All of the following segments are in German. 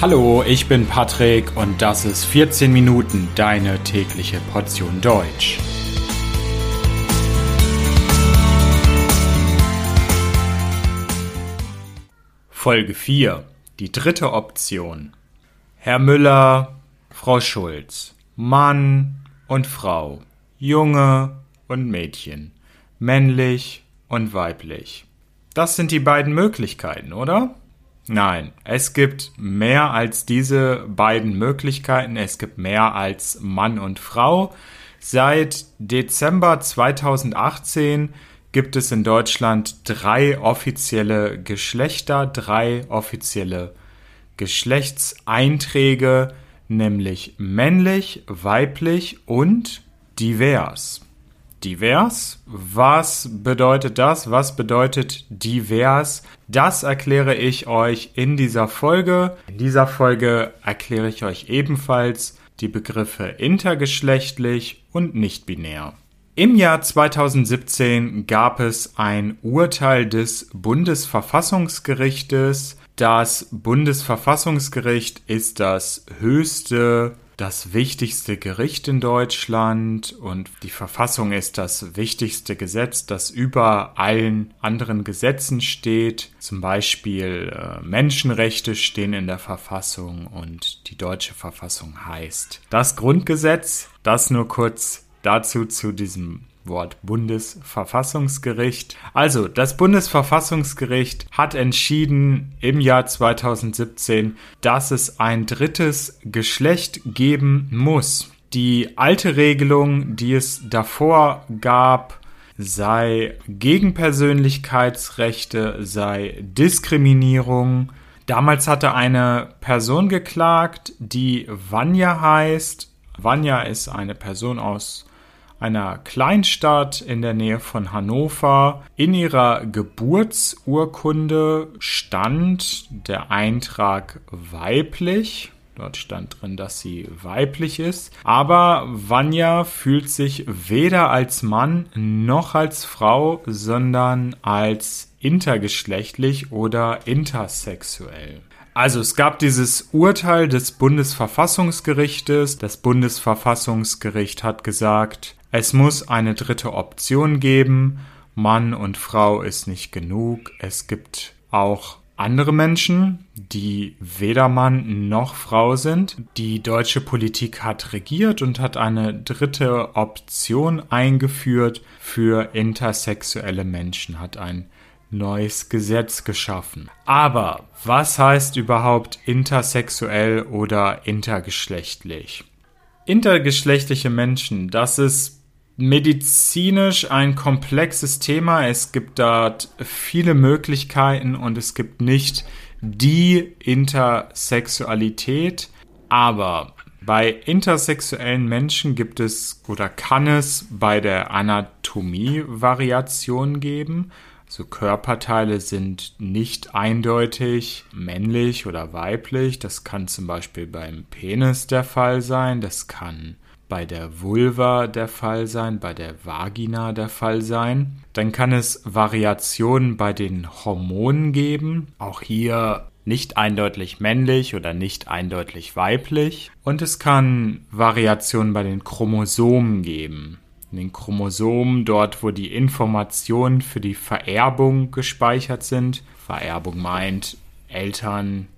Hallo, ich bin Patrick und das ist 14 Minuten deine tägliche Portion Deutsch. Folge 4. Die dritte Option. Herr Müller, Frau Schulz, Mann und Frau, Junge und Mädchen, männlich und weiblich. Das sind die beiden Möglichkeiten, oder? Nein, es gibt mehr als diese beiden Möglichkeiten. Es gibt mehr als Mann und Frau. Seit Dezember 2018 gibt es in Deutschland drei offizielle Geschlechter, drei offizielle Geschlechtseinträge, nämlich männlich, weiblich und divers divers. Was bedeutet das? Was bedeutet divers? Das erkläre ich euch in dieser Folge. In dieser Folge erkläre ich euch ebenfalls die Begriffe intergeschlechtlich und nicht binär. Im Jahr 2017 gab es ein Urteil des Bundesverfassungsgerichtes. Das Bundesverfassungsgericht ist das höchste das wichtigste Gericht in Deutschland und die Verfassung ist das wichtigste Gesetz, das über allen anderen Gesetzen steht. Zum Beispiel äh, Menschenrechte stehen in der Verfassung und die deutsche Verfassung heißt das Grundgesetz. Das nur kurz dazu zu diesem Wort Bundesverfassungsgericht. Also, das Bundesverfassungsgericht hat entschieden im Jahr 2017, dass es ein drittes Geschlecht geben muss. Die alte Regelung, die es davor gab, sei Gegenpersönlichkeitsrechte, sei Diskriminierung. Damals hatte eine Person geklagt, die Vanya heißt. Vanya ist eine Person aus einer Kleinstadt in der Nähe von Hannover. In ihrer Geburtsurkunde stand der Eintrag weiblich. Dort stand drin, dass sie weiblich ist. Aber Vanya fühlt sich weder als Mann noch als Frau, sondern als intergeschlechtlich oder intersexuell. Also es gab dieses Urteil des Bundesverfassungsgerichtes. Das Bundesverfassungsgericht hat gesagt, es muss eine dritte Option geben. Mann und Frau ist nicht genug. Es gibt auch andere Menschen, die weder Mann noch Frau sind. Die deutsche Politik hat regiert und hat eine dritte Option eingeführt für intersexuelle Menschen, hat ein neues Gesetz geschaffen. Aber was heißt überhaupt intersexuell oder intergeschlechtlich? Intergeschlechtliche Menschen, das ist medizinisch ein komplexes Thema. Es gibt dort viele Möglichkeiten und es gibt nicht die Intersexualität. Aber bei intersexuellen Menschen gibt es oder kann es bei der Anatomie Variationen geben. So Körperteile sind nicht eindeutig männlich oder weiblich. Das kann zum Beispiel beim Penis der Fall sein. Das kann bei der Vulva der Fall sein, bei der Vagina der Fall sein. Dann kann es Variationen bei den Hormonen geben. Auch hier nicht eindeutig männlich oder nicht eindeutig weiblich. Und es kann Variationen bei den Chromosomen geben. In den Chromosomen, dort wo die Informationen für die Vererbung gespeichert sind. Vererbung meint, Eltern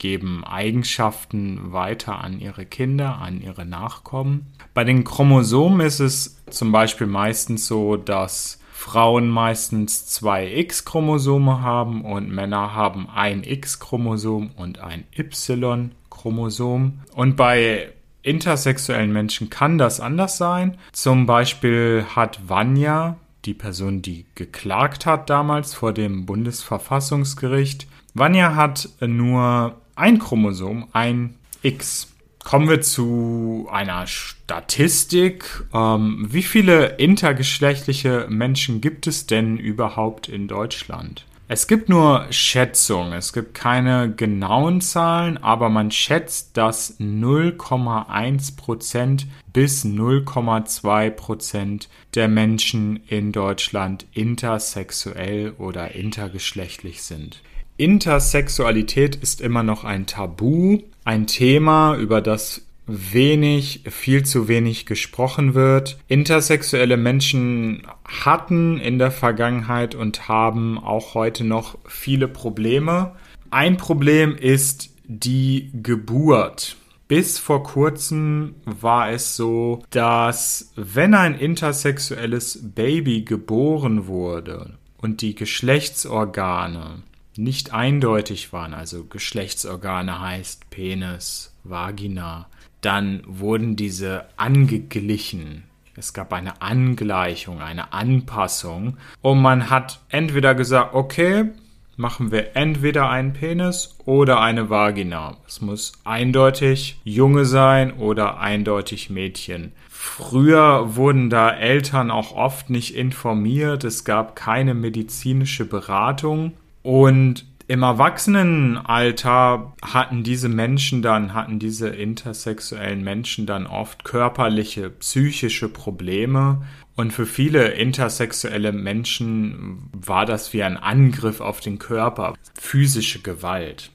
geben Eigenschaften weiter an ihre Kinder, an ihre Nachkommen. Bei den Chromosomen ist es zum Beispiel meistens so, dass Frauen meistens zwei X-Chromosome haben und Männer haben ein X-Chromosom und ein Y-Chromosom. Und bei intersexuellen Menschen kann das anders sein. Zum Beispiel hat Vanya, die Person, die geklagt hat damals vor dem Bundesverfassungsgericht, Vanya hat nur ein Chromosom, ein X. Kommen wir zu einer Statistik. Ähm, wie viele intergeschlechtliche Menschen gibt es denn überhaupt in Deutschland? Es gibt nur Schätzungen, es gibt keine genauen Zahlen, aber man schätzt, dass 0,1% bis 0,2% der Menschen in Deutschland intersexuell oder intergeschlechtlich sind. Intersexualität ist immer noch ein Tabu, ein Thema, über das wenig, viel zu wenig gesprochen wird. Intersexuelle Menschen hatten in der Vergangenheit und haben auch heute noch viele Probleme. Ein Problem ist die Geburt. Bis vor kurzem war es so, dass wenn ein intersexuelles Baby geboren wurde und die Geschlechtsorgane nicht eindeutig waren, also Geschlechtsorgane heißt Penis, Vagina, dann wurden diese angeglichen. Es gab eine Angleichung, eine Anpassung. Und man hat entweder gesagt, okay, machen wir entweder einen Penis oder eine Vagina. Es muss eindeutig Junge sein oder eindeutig Mädchen. Früher wurden da Eltern auch oft nicht informiert. Es gab keine medizinische Beratung. Und im Erwachsenenalter hatten diese Menschen dann, hatten diese intersexuellen Menschen dann oft körperliche, psychische Probleme. Und für viele intersexuelle Menschen war das wie ein Angriff auf den Körper, physische Gewalt.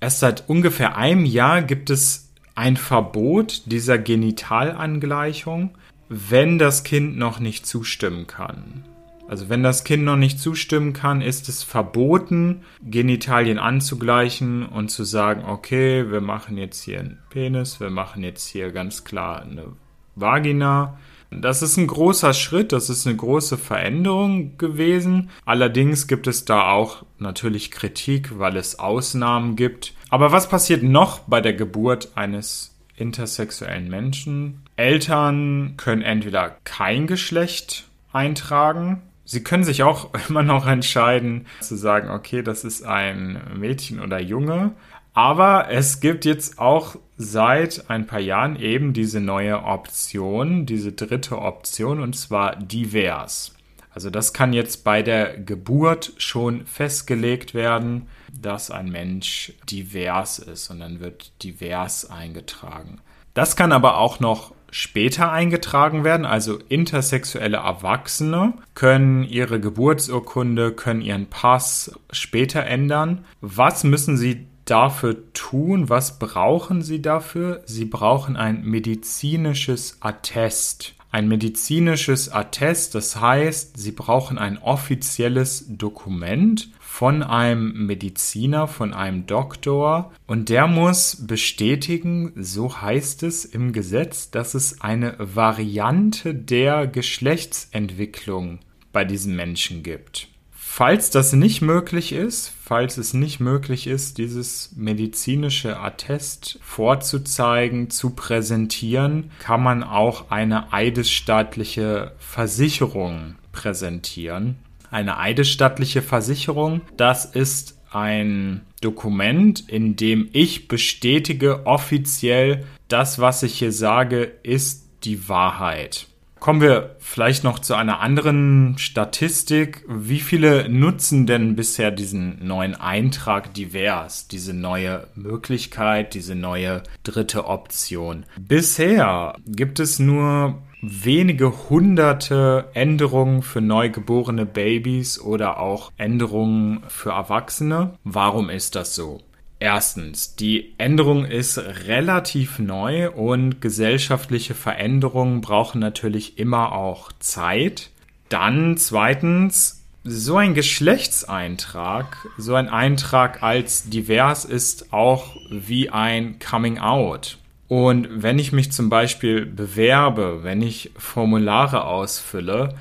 Erst seit ungefähr einem Jahr gibt es ein Verbot dieser Genitalangleichung, wenn das Kind noch nicht zustimmen kann. Also wenn das Kind noch nicht zustimmen kann, ist es verboten, Genitalien anzugleichen und zu sagen, okay, wir machen jetzt hier einen Penis, wir machen jetzt hier ganz klar eine Vagina. Das ist ein großer Schritt, das ist eine große Veränderung gewesen. Allerdings gibt es da auch natürlich Kritik, weil es Ausnahmen gibt. Aber was passiert noch bei der Geburt eines intersexuellen Menschen? Eltern können entweder kein Geschlecht eintragen, Sie können sich auch immer noch entscheiden zu sagen, okay, das ist ein Mädchen oder Junge. Aber es gibt jetzt auch seit ein paar Jahren eben diese neue Option, diese dritte Option, und zwar divers. Also das kann jetzt bei der Geburt schon festgelegt werden, dass ein Mensch divers ist und dann wird divers eingetragen. Das kann aber auch noch später eingetragen werden, also intersexuelle Erwachsene können ihre Geburtsurkunde, können ihren Pass später ändern. Was müssen sie dafür tun? Was brauchen sie dafür? Sie brauchen ein medizinisches Attest. Ein medizinisches Attest, das heißt, sie brauchen ein offizielles Dokument, von einem Mediziner, von einem Doktor und der muss bestätigen, so heißt es im Gesetz, dass es eine Variante der Geschlechtsentwicklung bei diesen Menschen gibt. Falls das nicht möglich ist, falls es nicht möglich ist, dieses medizinische Attest vorzuzeigen, zu präsentieren, kann man auch eine eidesstaatliche Versicherung präsentieren eine eidesstattliche Versicherung. Das ist ein Dokument, in dem ich bestätige offiziell, das, was ich hier sage, ist die Wahrheit. Kommen wir vielleicht noch zu einer anderen Statistik. Wie viele nutzen denn bisher diesen neuen Eintrag divers, diese neue Möglichkeit, diese neue dritte Option? Bisher gibt es nur wenige hunderte Änderungen für neugeborene Babys oder auch Änderungen für Erwachsene. Warum ist das so? Erstens, die Änderung ist relativ neu und gesellschaftliche Veränderungen brauchen natürlich immer auch Zeit. Dann zweitens, so ein Geschlechtseintrag, so ein Eintrag als divers ist auch wie ein Coming Out. Und wenn ich mich zum Beispiel bewerbe, wenn ich Formulare ausfülle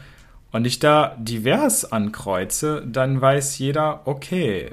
und ich da divers ankreuze, dann weiß jeder, okay,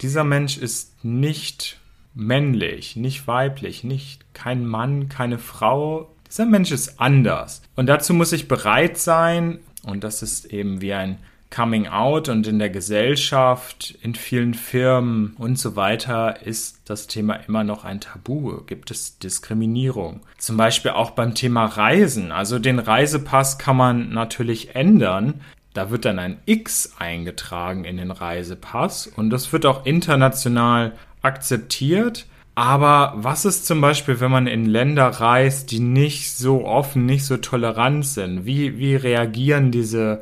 dieser Mensch ist nicht männlich, nicht weiblich, nicht kein Mann, keine Frau. Dieser Mensch ist anders. Und dazu muss ich bereit sein, und das ist eben wie ein Coming Out und in der Gesellschaft, in vielen Firmen und so weiter ist das Thema immer noch ein Tabu. Gibt es Diskriminierung? Zum Beispiel auch beim Thema Reisen. Also den Reisepass kann man natürlich ändern. Da wird dann ein X eingetragen in den Reisepass und das wird auch international akzeptiert. Aber was ist zum Beispiel, wenn man in Länder reist, die nicht so offen, nicht so tolerant sind? Wie, wie reagieren diese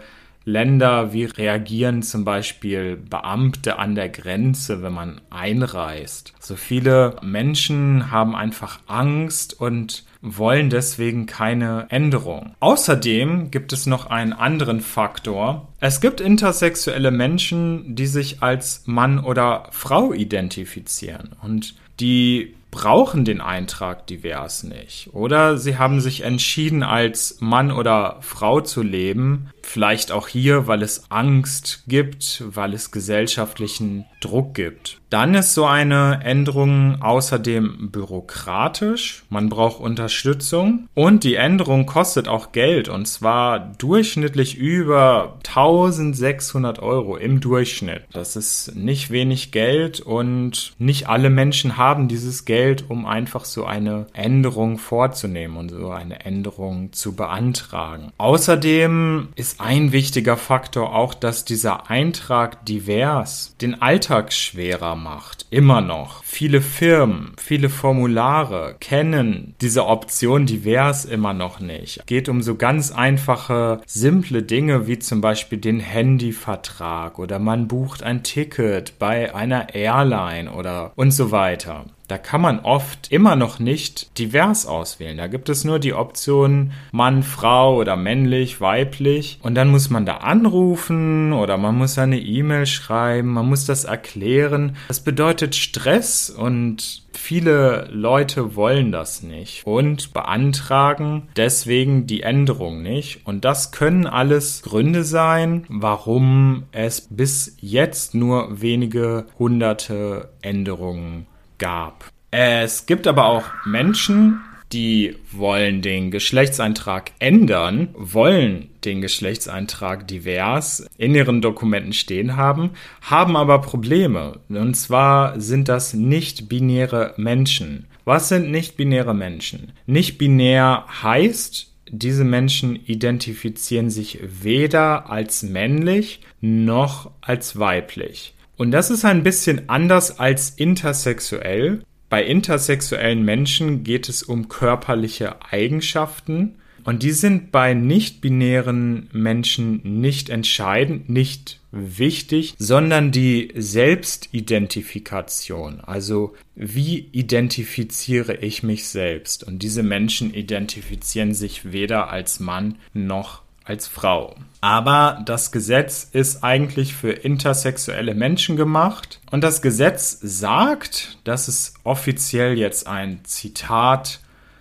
Länder, wie reagieren zum Beispiel Beamte an der Grenze, wenn man einreist? So viele Menschen haben einfach Angst und wollen deswegen keine Änderung. Außerdem gibt es noch einen anderen Faktor. Es gibt intersexuelle Menschen, die sich als Mann oder Frau identifizieren und die brauchen den Eintrag divers nicht. Oder sie haben sich entschieden, als Mann oder Frau zu leben. Vielleicht auch hier, weil es Angst gibt, weil es gesellschaftlichen Druck gibt. Dann ist so eine Änderung außerdem bürokratisch. Man braucht Unterstützung. Und die Änderung kostet auch Geld. Und zwar durchschnittlich über 1600 Euro im Durchschnitt. Das ist nicht wenig Geld und nicht alle Menschen haben dieses Geld um einfach so eine Änderung vorzunehmen und so eine Änderung zu beantragen. Außerdem ist ein wichtiger Faktor auch, dass dieser Eintrag divers den Alltag schwerer macht. Immer noch. Viele Firmen, viele Formulare kennen diese Option divers immer noch nicht. Geht um so ganz einfache, simple Dinge wie zum Beispiel den Handyvertrag oder man bucht ein Ticket bei einer Airline oder und so weiter. Da kann man oft immer noch nicht divers auswählen. Da gibt es nur die Option Mann, Frau oder männlich, weiblich. Und dann muss man da anrufen oder man muss eine E-Mail schreiben, man muss das erklären. Das bedeutet Stress und viele Leute wollen das nicht und beantragen deswegen die Änderung nicht. Und das können alles Gründe sein, warum es bis jetzt nur wenige hunderte Änderungen gab. Es gibt aber auch Menschen, die wollen den Geschlechtseintrag ändern, wollen den Geschlechtseintrag divers in ihren Dokumenten stehen haben, haben aber Probleme. Und zwar sind das nicht-binäre Menschen. Was sind nicht-binäre Menschen? Nicht-binär heißt, diese Menschen identifizieren sich weder als männlich noch als weiblich. Und das ist ein bisschen anders als intersexuell. Bei intersexuellen Menschen geht es um körperliche Eigenschaften und die sind bei nicht-binären Menschen nicht entscheidend, nicht wichtig, sondern die Selbstidentifikation. Also wie identifiziere ich mich selbst? Und diese Menschen identifizieren sich weder als Mann noch als Frau. Aber das Gesetz ist eigentlich für intersexuelle Menschen gemacht. Und das Gesetz sagt, dass es offiziell jetzt ein Zitat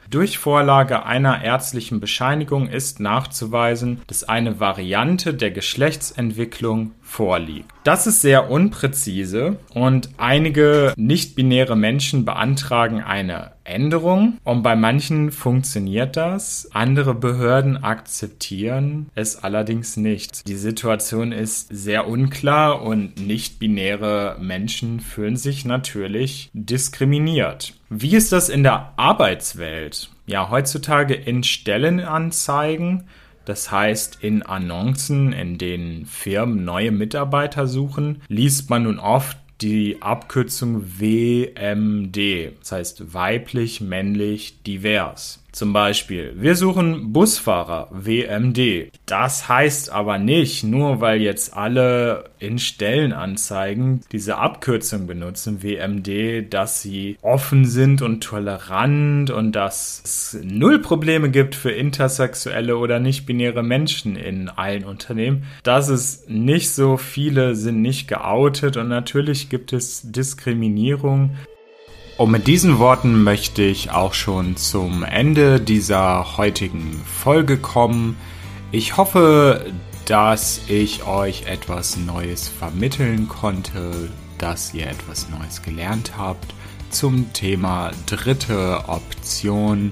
durch Vorlage einer ärztlichen Bescheinigung ist nachzuweisen, dass eine Variante der Geschlechtsentwicklung vorliegt. Das ist sehr unpräzise und einige nicht-binäre Menschen beantragen eine Änderung und bei manchen funktioniert das. Andere Behörden akzeptieren es allerdings nicht. Die Situation ist sehr unklar und nicht-binäre Menschen fühlen sich natürlich diskriminiert. Wie ist das in der Arbeitswelt? Ja, heutzutage in Stellenanzeigen das heißt, in Annoncen, in denen Firmen neue Mitarbeiter suchen, liest man nun oft die Abkürzung WMD. Das heißt weiblich, männlich, divers. Zum Beispiel, wir suchen Busfahrer, WMD. Das heißt aber nicht, nur weil jetzt alle in Stellenanzeigen diese Abkürzung benutzen, WMD, dass sie offen sind und tolerant und dass es null Probleme gibt für intersexuelle oder nicht-binäre Menschen in allen Unternehmen. Das ist nicht so, viele sind nicht geoutet und natürlich gibt es Diskriminierung. Und mit diesen Worten möchte ich auch schon zum Ende dieser heutigen Folge kommen. Ich hoffe, dass ich euch etwas Neues vermitteln konnte, dass ihr etwas Neues gelernt habt zum Thema dritte Option,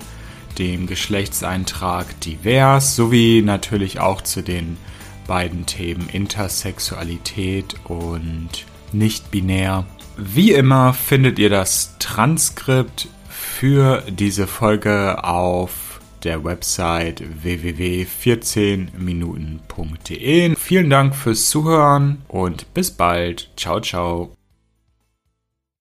dem Geschlechtseintrag divers, sowie natürlich auch zu den beiden Themen Intersexualität und nicht binär. Wie immer findet ihr das Transkript für diese Folge auf der Website www.14minuten.de. Vielen Dank fürs Zuhören und bis bald. Ciao, ciao.